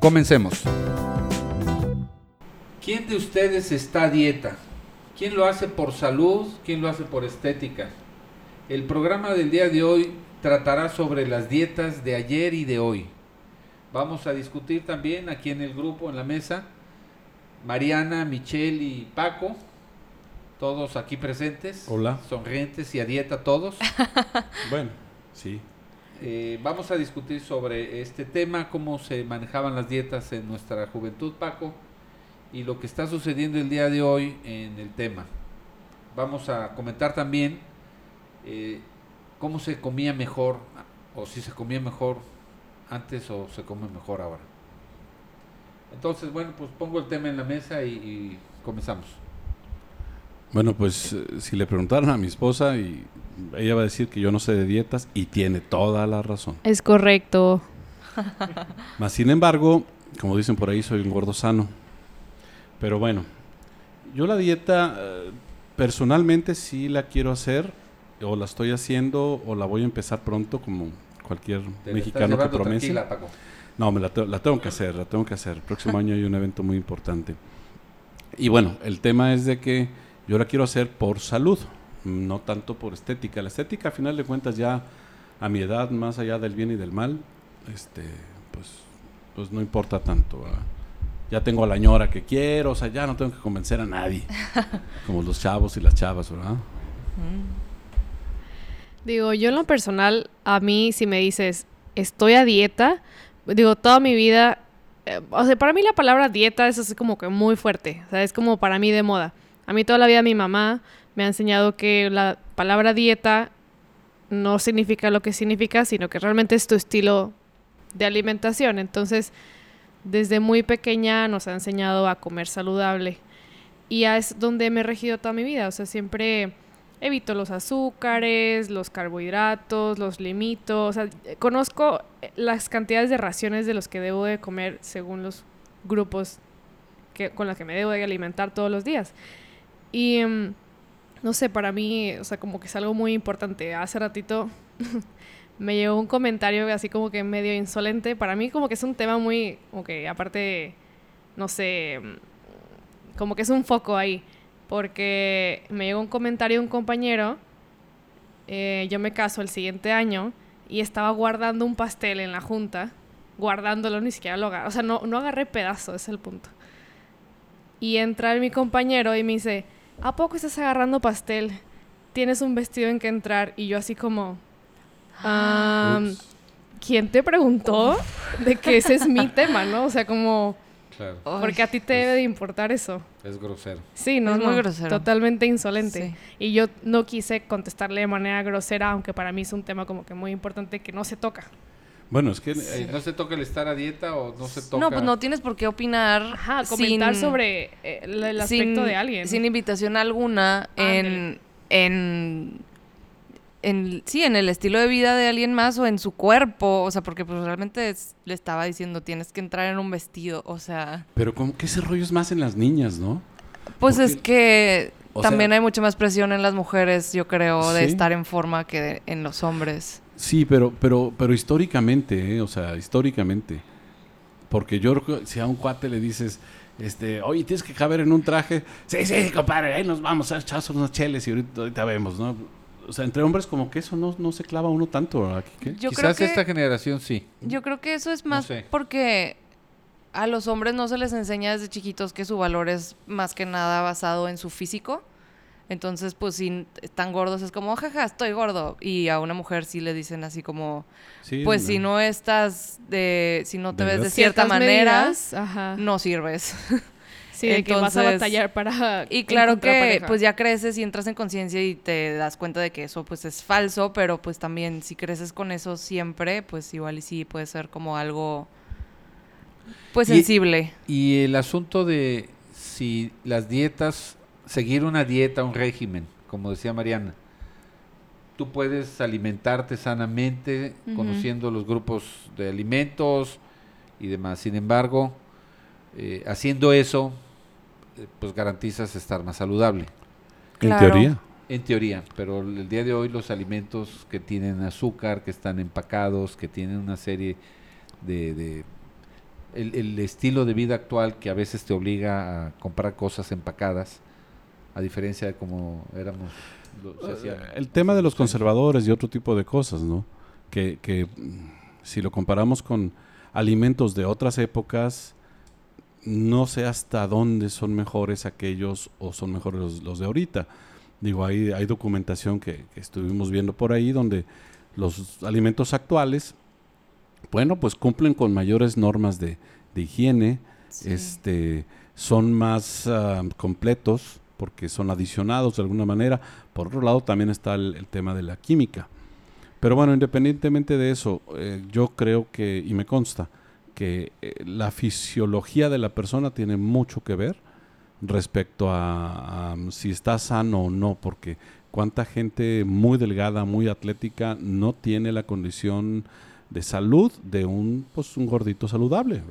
Comencemos. ¿Quién de ustedes está a dieta? ¿Quién lo hace por salud? ¿Quién lo hace por estética? El programa del día de hoy tratará sobre las dietas de ayer y de hoy. Vamos a discutir también aquí en el grupo, en la mesa, Mariana, Michelle y Paco, todos aquí presentes, Hola. sonrientes y a dieta todos. Bueno, sí. Eh, vamos a discutir sobre este tema, cómo se manejaban las dietas en nuestra juventud, Paco, y lo que está sucediendo el día de hoy en el tema. Vamos a comentar también eh, cómo se comía mejor, o si se comía mejor antes o se come mejor ahora. Entonces, bueno, pues pongo el tema en la mesa y, y comenzamos. Bueno, pues eh, si le preguntaron a mi esposa y ella va a decir que yo no sé de dietas y tiene toda la razón. Es correcto. Más sin embargo, como dicen por ahí, soy un gordo sano. Pero bueno, yo la dieta eh, personalmente sí la quiero hacer o la estoy haciendo o la voy a empezar pronto como cualquier Te mexicano que promete. No, me la, te- la tengo que hacer, la tengo que hacer. El próximo año hay un evento muy importante. Y bueno, el tema es de que yo la quiero hacer por salud, no tanto por estética. La estética, a final de cuentas, ya a mi edad, más allá del bien y del mal, este, pues, pues no importa tanto. ¿verdad? Ya tengo a la ñora que quiero, o sea, ya no tengo que convencer a nadie, como los chavos y las chavas, ¿verdad? Digo, yo en lo personal, a mí si me dices, estoy a dieta, digo, toda mi vida, eh, o sea, para mí la palabra dieta es así como que muy fuerte, o sea, es como para mí de moda. A mí toda la vida mi mamá me ha enseñado que la palabra dieta no significa lo que significa, sino que realmente es tu estilo de alimentación. Entonces, desde muy pequeña nos ha enseñado a comer saludable. Y es donde me he regido toda mi vida. O sea, siempre evito los azúcares, los carbohidratos, los limito. O sea, conozco eh, las cantidades de raciones de los que debo de comer según los grupos que, con los que me debo de alimentar todos los días. Y mm, no sé, para mí, o sea, como que es algo muy importante. Hace ratito me llegó un comentario así como que medio insolente. Para mí como que es un tema muy, como que aparte, no sé, mm, como que es un foco ahí. Porque me llegó un comentario de un compañero, eh, yo me caso el siguiente año y estaba guardando un pastel en la junta, guardándolo, ni siquiera lo agarré, o sea, no, no agarré pedazo, es el punto. Y entra mi compañero y me dice, ¿a poco estás agarrando pastel? Tienes un vestido en que entrar. Y yo así como, "Am, Ups. ¿quién te preguntó de que ese es mi tema, no? O sea, como, Claro, porque a ti te debe de importar eso. es grosero. Sí, no, Es muy no, grosero. Totalmente insolente. Sí. Y yo no quise contestarle de manera grosera, aunque para mí es un tema como que muy importante que no se toca. Bueno, es que... Eh, ¿No se toca el estar a dieta o no se toca? No, pues no tienes por qué opinar. Ajá, comentar sin- sobre eh, el, el aspecto sin- de alguien. Sin invitación alguna en, en, en, sí, en el estilo de vida de alguien más o en su cuerpo. O sea, porque pues realmente es- le estaba diciendo, tienes que entrar en un vestido. O sea, Pero como que ese rollo es más en las niñas, ¿no? pues Porque- es que o también sea- hay mucha más presión en las mujeres, yo creo, de Sí. estar en forma que de- en los hombres. Sí, pero, pero, pero históricamente, ¿eh? o sea, históricamente. Porque yo creo que si a un cuate le dices, este, oye, tienes que caber en un traje, sí, sí, compadre, ahí nos vamos a echar unos cheles y ahorita, ahorita vemos, ¿no? O sea, entre hombres como que eso no, no se clava uno tanto. Yo Quizás creo que... esta generación sí. Yo creo que eso es más sé. porque a los hombres no se les enseña desde chiquitos que su valor es más que nada basado en su físico. Entonces, pues si están gordos es como, jaja, estoy gordo. Y a una mujer sí le dicen así como, Sí, pues si no estás de, si no te ¿De ves de cierta manera, medidas, no sirves. Sí, de que vas a Entonces- batallar para Y claro que pareja. pues ya creces y entras en conciencia y te das cuenta de que eso pues es falso, pero pues también si creces con eso siempre, pues igual y sí puede ser como algo Pues Y- sensible. Y el asunto de si las dietas, seguir una dieta, un régimen, como decía Mariana, tú puedes alimentarte sanamente conociendo los grupos de alimentos y demás. Sin embargo, eh, haciendo eso, eh, pues garantizas estar más saludable. En teoría. En teoría, pero el día de hoy los alimentos que tienen azúcar, que están empacados, que tienen una serie de... de- el, el estilo de vida actual que a veces te obliga a comprar cosas empacadas, a diferencia de como éramos... lo- se hacía Eh, El tema de los conservadores y otro tipo de cosas, ¿no? Que, que, mm, si lo comparamos con alimentos de otras épocas, no sé hasta dónde son mejores aquellos o son mejores los, los de ahorita. Digo, hay, hay documentación que, que estuvimos viendo por ahí donde los alimentos actuales, bueno, pues cumplen con mayores normas de, de higiene, Sí. este, son más ah, completos porque son adicionados de alguna manera. Por otro lado, también está el, tema de la química. Pero bueno, independientemente de eso, eh, yo creo que, y me consta, que eh, la fisiología de la persona tiene mucho que ver respecto a, a si está sano o no, porque cuánta gente muy delgada, muy atlética, no tiene la condición de salud de un, pues, un gordito saludable.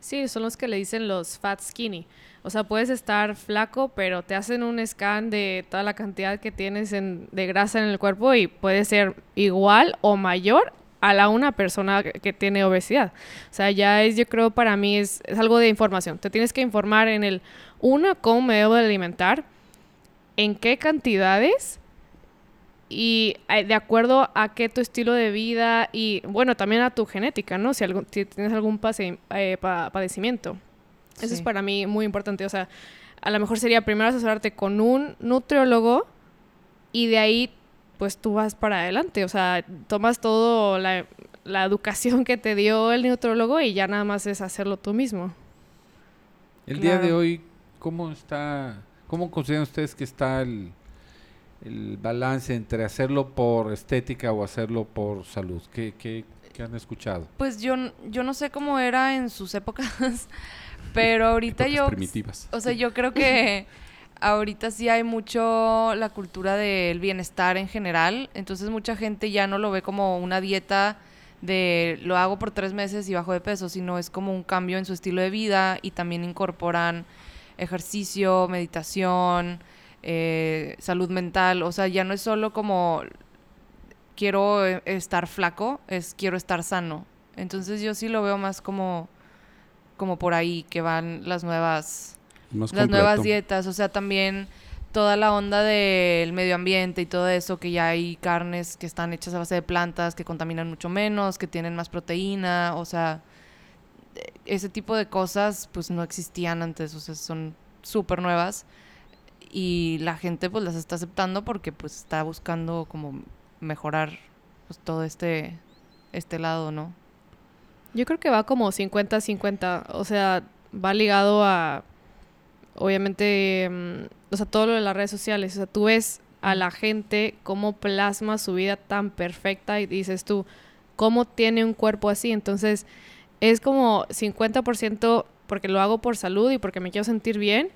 Sí, son los que le dicen los fat skinny. O sea, puedes estar flaco, pero te hacen un scan de toda la cantidad que tienes en- de grasa en el cuerpo y puede ser igual o mayor a la una persona que- que tiene obesidad. O sea, ya es, yo creo, para mí es, es algo de información. Te tienes que informar en el, uno, cómo me debo de alimentar, en qué cantidades y eh, de acuerdo a qué tu estilo de vida y bueno también a tu genética no si, algún- si tienes algún pase- eh, pa- padecimiento. Eso es para mí muy importante o sea a lo mejor sería primero asesorarte con un nutriólogo y de ahí pues tú vas para adelante o sea tomas todo la, la educación que te dio el nutriólogo y ya nada más es hacerlo tú mismo. El día de hoy, ¿cómo está, cómo consideran ustedes que está el, el balance entre hacerlo por estética o hacerlo por salud? ¿Qué, qué, qué han escuchado? Pues yo, yo no sé cómo era en sus épocas, pero ahorita Épocas yo... primitivas. O sea, yo creo que ahorita sí hay mucho la cultura del bienestar en general. Entonces mucha gente ya no lo ve como una dieta de lo hago por tres meses y bajo de peso, sino es como un cambio en su estilo de vida y también incorporan ejercicio, meditación, eh, salud mental. O sea, ya no es solo como quiero eh, estar flaco, es quiero estar sano. Entonces yo sí lo veo más como, como por ahí que van las nuevas Más las nuevas dietas, o sea, también toda la onda del medio ambiente y todo eso, que ya hay carnes que están hechas a base de plantas, que contaminan mucho menos, que tienen más proteína, o sea, ese tipo de cosas pues no existían antes, o sea, son súper nuevas y la gente pues las está aceptando porque pues está buscando como mejorar pues todo este, este lado, ¿no? Yo creo que va como 50-50, o sea, va ligado a, obviamente, mm, o sea, todo lo de las redes sociales, o sea, tú ves a la gente cómo plasma su vida tan perfecta y dices tú, ¿cómo tiene un cuerpo así? Entonces, es como 50% porque lo hago por salud y porque me quiero sentir bien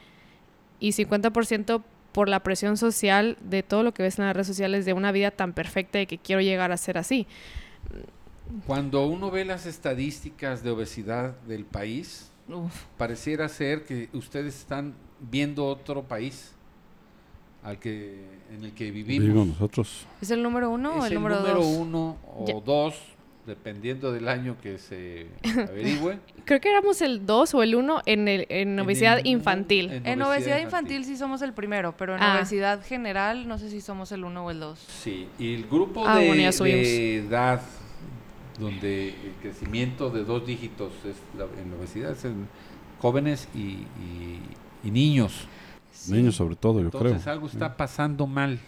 y 50% por la presión social de todo lo que ves en las redes sociales de una vida tan perfecta y que quiero llegar a ser así. Cuando uno ve las estadísticas de obesidad del país, Uf. pareciera ser que ustedes están viendo otro país al que en el que vivimos. Vivimos nosotros. ¿Es el número uno o es el el número, número dos? uno o Ya. dos, dependiendo del año que se averigüe. Creo que éramos el 2 o el 1 en, el, en obesidad infantil. en En obesidad obesidad infantil. infantil sí somos el primero, pero en Ah. obesidad general no sé si somos el uno o el dos. Sí, y el grupo Ah, de, bueno, de edad donde el crecimiento de dos dígitos es la, en la obesidad es en jóvenes y, y- y niños. Niños sobre todo, yo Entonces creo. algo está pasando mal.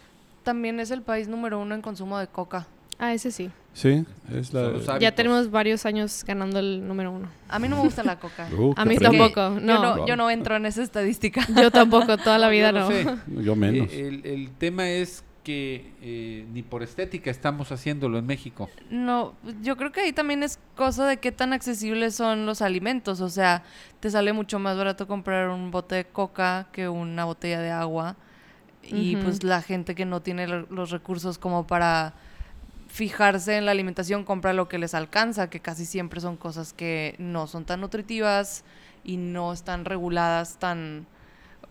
También es el país número uno en consumo de coca. Ah, ese sí. Sí, es la... Ya tenemos varios años ganando el número uno. A mí no me gusta la coca. Uh, A mí tampoco, Yo no. yo no entro en esa estadística. Yo tampoco, toda la No, yo vida no. sé. Yo menos. Eh, El, el tema es que eh, ni por estética estamos haciéndolo en México. No, yo creo que ahí también es cosa de qué tan accesibles son los alimentos. O sea, te sale mucho más barato comprar un bote de coca que una botella de agua. Y pues la gente que no tiene lo- los recursos como para fijarse en la alimentación compra lo que les alcanza, que casi siempre son cosas que no son tan nutritivas y no están reguladas tan...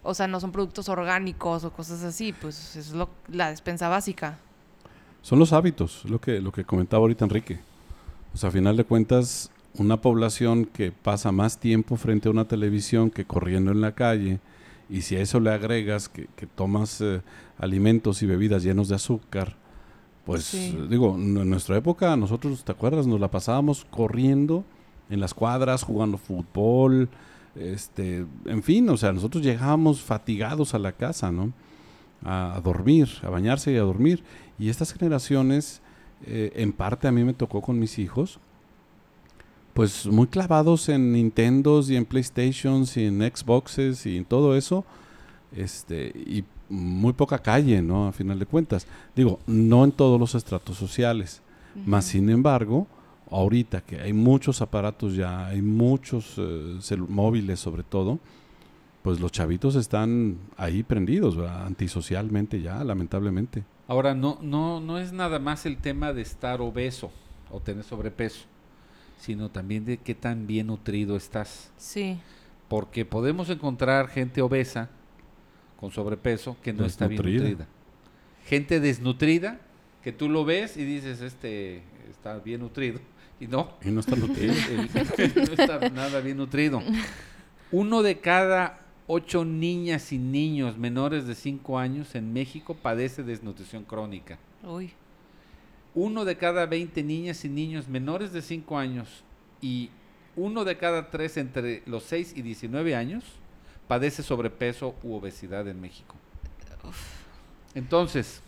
O sea, no son productos orgánicos o cosas así, pues es lo, la despensa básica. Son los hábitos, lo que, lo que comentaba ahorita Enrique. O sea, a final de cuentas, una población que pasa más tiempo frente a una televisión que corriendo en la calle, y si a eso le agregas que, que tomas eh, alimentos y bebidas llenos de azúcar, pues Sí. digo, en nuestra época nosotros, ¿te acuerdas? Nos la pasábamos corriendo en las cuadras, jugando fútbol, este, en fin, o sea, nosotros llegábamos fatigados a la casa, ¿no? A, a dormir, a bañarse y a dormir. Y estas generaciones, eh, en parte a mí me tocó con mis hijos, pues muy clavados en Nintendos y en PlayStations y en Xboxes y en todo eso, este, y muy poca calle, ¿no? A final de cuentas. Digo, no en todos los estratos sociales. Más Ujú. sin embargo, ahorita que hay muchos aparatos ya, hay muchos eh, móviles sobre todo, pues los chavitos están ahí prendidos, ¿verdad? antisocialmente ya, lamentablemente. Ahora, no, no, no es nada más el tema de estar obeso o tener sobrepeso, sino también de qué tan bien nutrido estás. Sí. Porque podemos encontrar gente obesa con sobrepeso que no está bien nutrida. Gente desnutrida que tú lo ves y dices, este está bien nutrido. Y no, Y no el- nutridos. el- no está nada bien nutrido. Uno de cada ocho niñas y niños menores de 5 años en México padece desnutrición crónica. Uy. Uno de cada 20 niñas y niños menores de 5 años y uno de cada tres entre los 6 y 19 años padece sobrepeso u obesidad en México. Entonces,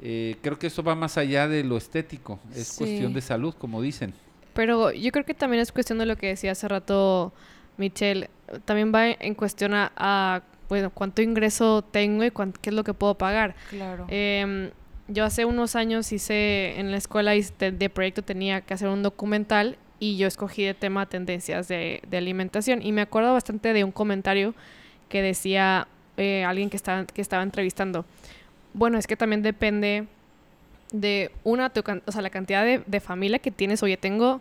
eh, creo que eso va más allá de lo estético, es Sí. cuestión de salud, como dicen. Pero yo creo que también es cuestión de lo que decía hace rato Michelle. También va en cuestión a, a, bueno, cuánto ingreso tengo y cuán- qué es lo que puedo pagar. Claro. Em, yo hace unos años hice, en la escuela de, de proyecto tenía que hacer un documental y yo escogí de tema tendencias de, alimentación. Y me acuerdo bastante de un comentario que decía eh, alguien que estaba, que estaba entrevistando. Bueno, es que también depende de una, tu o sea, la cantidad de, de familia que tienes. Oye, tengo,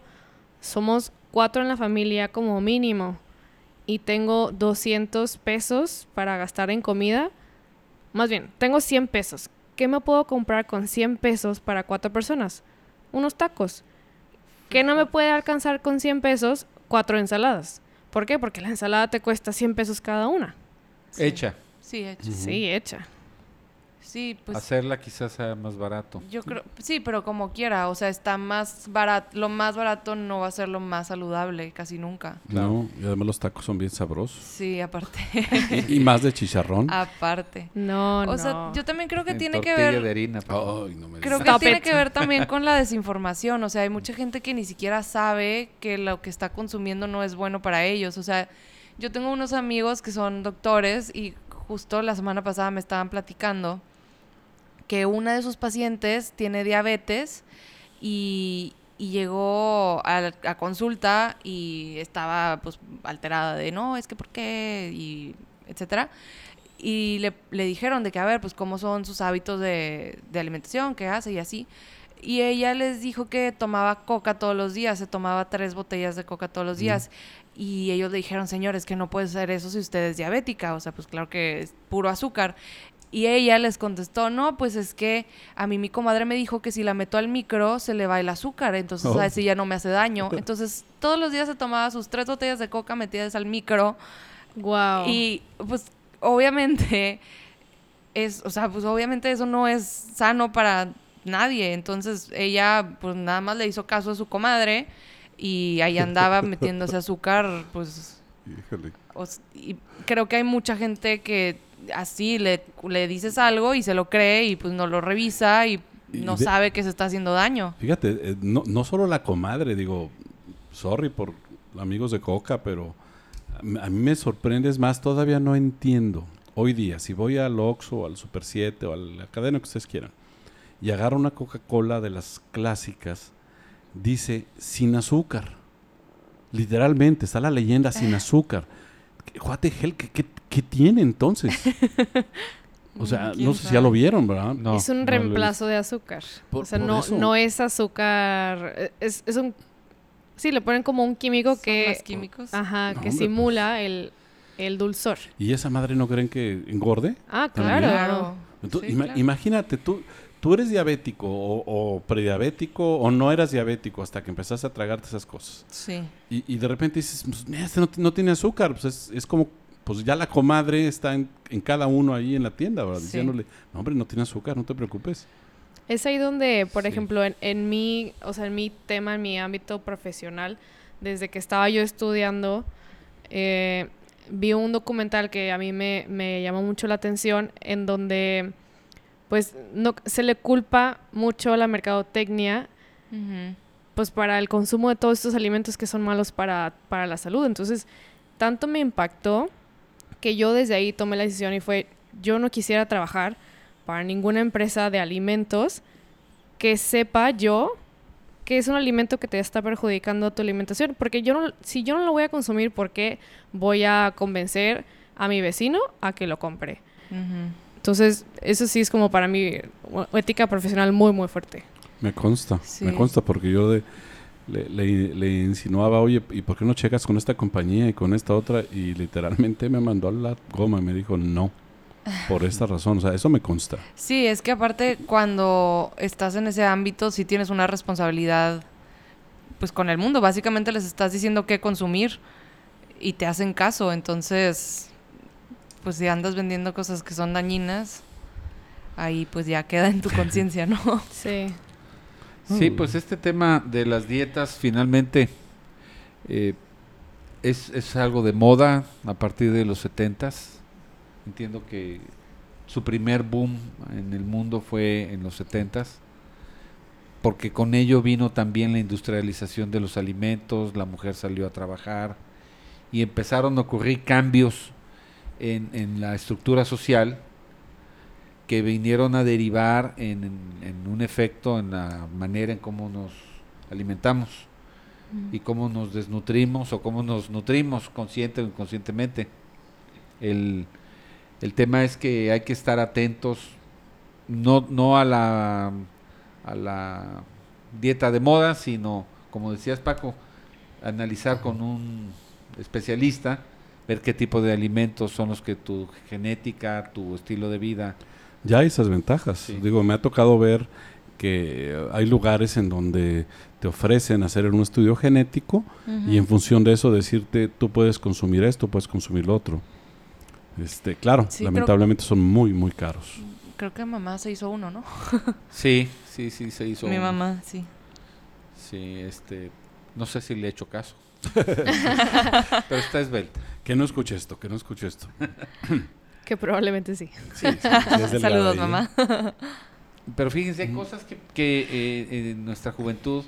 somos cuatro en la familia como mínimo y tengo 200 pesos para gastar en comida. Más bien, tengo 100 pesos. ¿Qué me puedo comprar con 100 pesos para cuatro personas? Unos tacos. ¿Qué no me puede alcanzar con 100 pesos? Cuatro ensaladas. ¿Por qué? Porque la ensalada te cuesta 100 pesos cada una. Sí. Hecha, Sí, hecha. Sí, hecha. Sí, pues hacerla quizás sea más barato. yo creo, sí, pero como quiera, o sea, está más barato, lo más barato no va a ser lo más saludable, casi nunca. No, y además los tacos son bien sabrosos. Sí, aparte, y, y más de chicharrón. aparte. No, O no. sea, yo también creo que En tiene que ver de harina. Ay, no me Creo que tiene que ver también con la desinformación. O sea, hay mucha gente que ni siquiera sabe que lo que está consumiendo no es bueno para ellos. O sea, yo tengo unos amigos que son doctores y justo la semana pasada me estaban platicando que una de sus pacientes tiene diabetes y, y llegó a, a consulta y estaba pues alterada de no, es que por qué y etcétera. Y le, le dijeron de que a ver, pues cómo son sus hábitos de, de alimentación, qué hace y así. Y ella les dijo que tomaba coca todos los días, se tomaba tres botellas de coca todos los días. Y ellos le dijeron, señores, que no puede ser eso si usted es diabética. O sea, pues claro que es puro azúcar. Y ella les contestó, no, pues es que a mí mi comadre me dijo que si la meto al micro se le va el azúcar, entonces Oh. así ya no me hace daño. Entonces todos los días se tomaba sus tres botellas de coca metidas al micro Wow. y pues obviamente es, o sea, pues obviamente eso no es sano para nadie. Entonces ella pues nada más le hizo caso a su comadre y ahí andaba metiéndose azúcar, pues Híjole. o y creo que hay mucha gente que así le, le dices algo y se lo cree y pues no lo revisa y no de- sabe que se está haciendo daño. Fíjate, eh, no, no solo la comadre, digo, sorry por amigos de Coca, pero a mí- a mí me sorprende, es más, todavía no entiendo hoy día, si voy al Oxxo o al Super 7 o a la cadena que ustedes quieran, y agarro una Coca-Cola de las clásicas, dice sin azúcar. Literalmente, está la leyenda sin azúcar. What the hell, ¿qué, qué, qué tiene entonces? O sea, ¿Quién no sé si ya sabe? lo vieron, ¿verdad? No. es un no reemplazo de azúcar. Por- o sea, no, eso. no es azúcar. Es, es un. Sí, le ponen como un químico Son que. más químicos. Ajá, No, que hombre, simula el, el dulzor. ¿Y esa madre no creen que engorde? Ah. Claro. Entonces, Sí, ima- claro. Imagínate, tú, tú eres diabético o, o prediabético o no eras diabético hasta que empezaste a tragarte esas cosas. Sí. Y, y de repente dices, pues, "Mira, este no, ti- no tiene azúcar. Pues es, es como, pues ya la comadre está en, en cada uno ahí en la tienda, ¿verdad? Sí. Diciéndole, no, hombre, no tiene azúcar, no te preocupes. Es ahí donde, por Sí. ejemplo, en, en mi, o sea, en mi tema, en mi ámbito profesional, desde que estaba yo estudiando, eh, vi un documental que a mí me, me llamó mucho la atención, en donde, pues, no, se le culpa mucho a la mercadotecnia, pues, para el consumo de todos estos alimentos que son malos para, para la salud. Entonces, tanto me impactó que yo desde ahí tomé la decisión y fue, yo no quisiera trabajar para ninguna empresa de alimentos que sepa yo que es un alimento que te está perjudicando a tu alimentación. Porque yo no, si yo no lo voy a consumir, ¿por qué voy a convencer a mi vecino a que lo compre? Entonces, eso sí es como para mí ética profesional muy, muy fuerte. Me consta, Sí. me consta porque yo de- le, le- le insinuaba, oye, ¿y por qué no checas con esta compañía y con esta otra? Y literalmente me mandó a la goma y me dijo, no, por esta razón. O sea, eso me consta. Sí, es que aparte cuando estás en ese ámbito sí tienes una responsabilidad pues con el mundo. Básicamente les estás diciendo qué consumir y te hacen caso. Entonces, pues si andas vendiendo cosas que son dañinas, ahí pues ya queda en tu conciencia, ¿no? Sí. Sí, pues este tema de las dietas finalmente eh, es, es algo de moda a partir de los setentas. Entiendo que su primer boom en el mundo fue en los setentas, porque con ello vino también la industrialización de los alimentos, la mujer salió a trabajar y empezaron a ocurrir cambios en, en la estructura social que vinieron a derivar en, en- en un efecto en la manera en cómo nos alimentamos y cómo nos desnutrimos o cómo nos nutrimos consciente o inconscientemente. El, el tema es que hay que estar atentos no, no a la a la dieta de moda, sino, como decías Paco, analizar con un especialista, ver qué tipo de alimentos son los que tu genética, tu estilo de vida Ya hay esas ventajas. Sí. Digo, me ha tocado ver que hay lugares en donde te ofrecen hacer un estudio genético y en función de eso decirte, tú puedes consumir esto, puedes consumir lo otro. Este, claro, Sí, creo- lamentablemente son muy, muy caros. Creo que mamá se hizo uno, ¿no? Sí, sí, sí, se hizo. Mi mamá, sí. Sí, este. No sé si le he hecho caso. Pero está esbelta. Que no escuche esto, que no escuche esto. Que probablemente sí. Sí, sí, Saludos, ella. mamá. Pero fíjense, hay cosas que, que, eh, en nuestra juventud.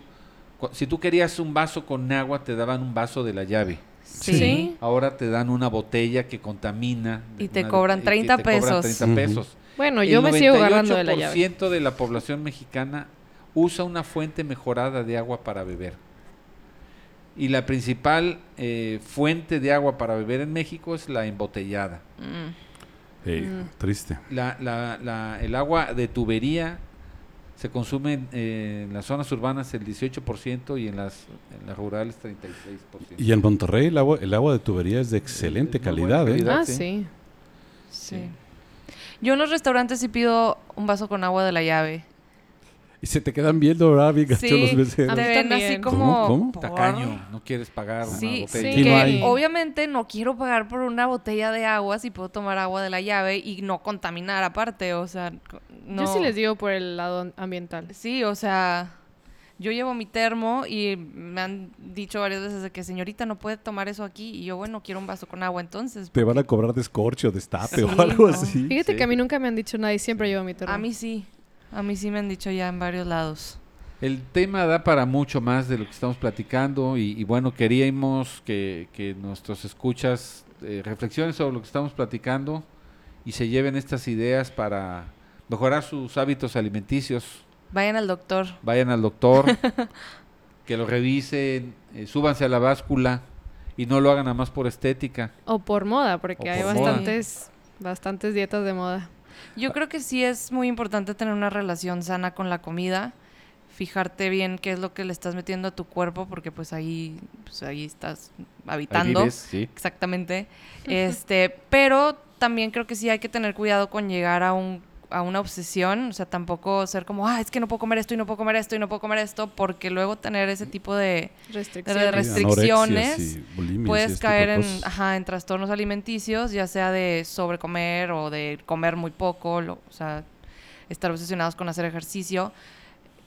Si tú querías un vaso con agua, te daban un vaso de la llave. Sí. Sí. Ahora te dan una botella que contamina. Y te una- cobran y que 30 te cobran pesos. 30 Ujú. pesos. Bueno, El yo me sigo agarrando de la llave. 98% de la población mexicana usa una fuente mejorada de agua para beber. Y la principal eh, fuente de agua para beber en México es la embotellada. Mm. Mm. Triste. La, la- la- el agua de tubería se consume en, eh, en las zonas urbanas el 18% y en las, en las rurales 36%. Y en Monterrey el agua, el agua de tubería es de excelente Es calidad, ¿eh? calidad. Ah, sí. sí. Sí. Yo en los restaurantes sí pido un vaso con agua de la llave. Y se te quedan viendo, ¿verdad? Bien gacho Sí, los meseros. Te ven así como... ¿Cómo? Tacaño, no quieres pagar una Sí, botella. sí, no. Obviamente no quiero pagar por una botella de agua si puedo tomar agua de la llave y no contaminar aparte, o sea, no... Yo sí les digo por el lado ambiental. Sí, o sea, yo llevo mi termo y me han dicho varias veces de que señorita no puede tomar eso aquí y yo, bueno, quiero un vaso con agua entonces. Te van a cobrar descorche o destape Sí, o algo no. así. Fíjate Sí. que a mí nunca me han dicho nada y siempre llevo mi termo. A mí sí, a mí sí me han dicho ya en varios lados. El tema da para mucho más de lo que estamos platicando y, y bueno, queríamos que, que nuestros escuchas eh, reflexionen sobre lo que estamos platicando y se lleven estas ideas para mejorar sus hábitos alimenticios. Vayan al doctor. Vayan al doctor, que lo revisen, eh, súbanse a la báscula y no lo hagan nada más por estética. O por moda, porque O hay por moda. bastantes, bastantes dietas de moda. Yo creo que sí es muy importante tener una relación sana con la comida, fijarte bien qué es lo que le estás metiendo a tu cuerpo, porque pues ahí, pues ahí estás Ahí habitando. vives, sí. Exactamente. Este, pero también creo que sí hay que tener cuidado con llegar a un a una obsesión, o sea, tampoco ser como, ah, es que no puedo comer esto y no puedo comer esto y no puedo comer esto, porque luego tener ese tipo de, Restricciones. de restricciones, Anorexias y bulimias y puedes este caer en, ajá, en trastornos alimenticios, ya sea de sobrecomer o de comer muy poco, lo- o sea, estar obsesionados con hacer ejercicio.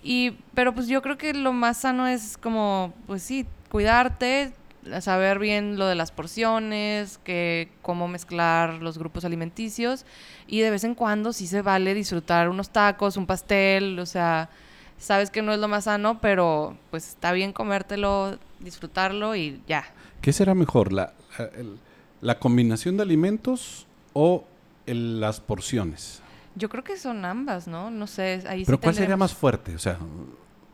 Y, pero pues yo creo que lo más sano es como, pues sí, cuidarte, saber bien lo de las porciones, que cómo mezclar los grupos alimenticios y de vez en cuando sí se vale disfrutar unos tacos, un pastel, o sea, sabes que no es lo más sano, pero pues está bien comértelo, disfrutarlo y ya. ¿Qué será mejor, la, la- el- la combinación de alimentos o el- las porciones? Yo creo que son ambas, ¿no? No sé, ahí Pero sí ¿cuál sería más fuerte? O sea,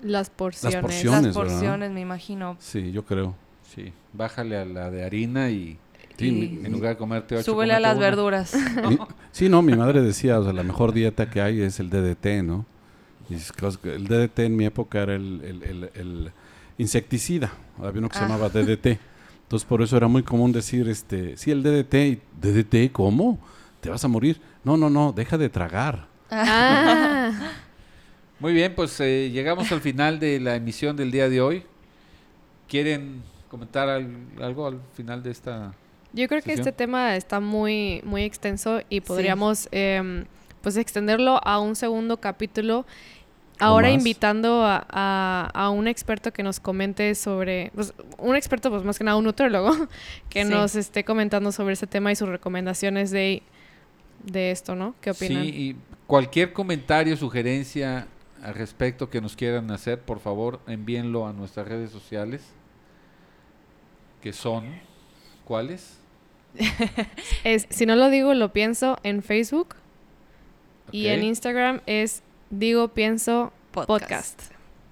Las porciones. porciones. Las porciones, me imagino. sí, yo creo. Sí, bájale a la de harina y Sí, en lugar de comerte ocho, súbele a las una. verduras. Mi- sí, no, mi madre decía, o sea, la mejor dieta que hay es el DDT, ¿no? Y el DDT en mi época era el, el- el- el insecticida, había uno que se Ah. llamaba DDT. Entonces, por eso era muy común decir, este, sí, el DDT, y, ¿DDT cómo? ¿Te vas a morir? No, no, no, deja de tragar. Ah, Muy bien, pues eh, llegamos al final de la emisión del día de hoy. ¿Quieren comentar al- algo al final de esta? yo creo que ¿Sesión? este tema está muy, muy extenso y podríamos em, pues extenderlo a un segundo capítulo. Ahora invitando a, a- a un experto que nos comente sobre, pues, un experto, pues más que nada un nutriólogo, que Sí. nos esté comentando sobre este tema y sus recomendaciones de, de esto, ¿no? ¿Qué opinan? Sí, y cualquier comentario, sugerencia al respecto que nos quieran hacer, por favor, envíenlo a nuestras redes sociales, que son, ¿cuáles? Es, si no lo digo, lo pienso en Facebook y en Instagram es digo, pienso podcast.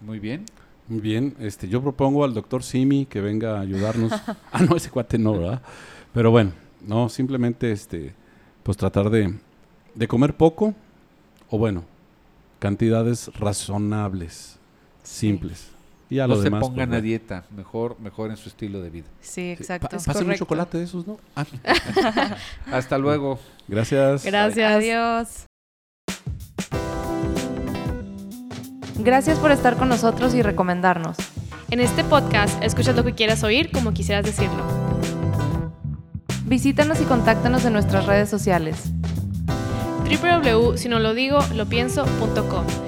Muy bien. Muy bien, este, yo propongo al doctor Simi que venga a ayudarnos. ah, no, ese cuate no, ¿verdad? Pero bueno, no, simplemente, este, pues tratar de, de comer poco, o bueno, cantidades razonables, simples. Y no lo se demás. pongan pues, a dieta, mejor, mejor en su estilo de vida. Sí, exacto. Pa- Pásenme un chocolate de esos, ¿no? Ah, Hasta luego. gracias. Gracias. Adiós. Gracias por estar con nosotros y recomendarnos. En este podcast escuchas lo que quieras oír como quisieras decirlo. Visítanos y contáctanos en nuestras redes sociales. www.sinolodigo.lopienso.com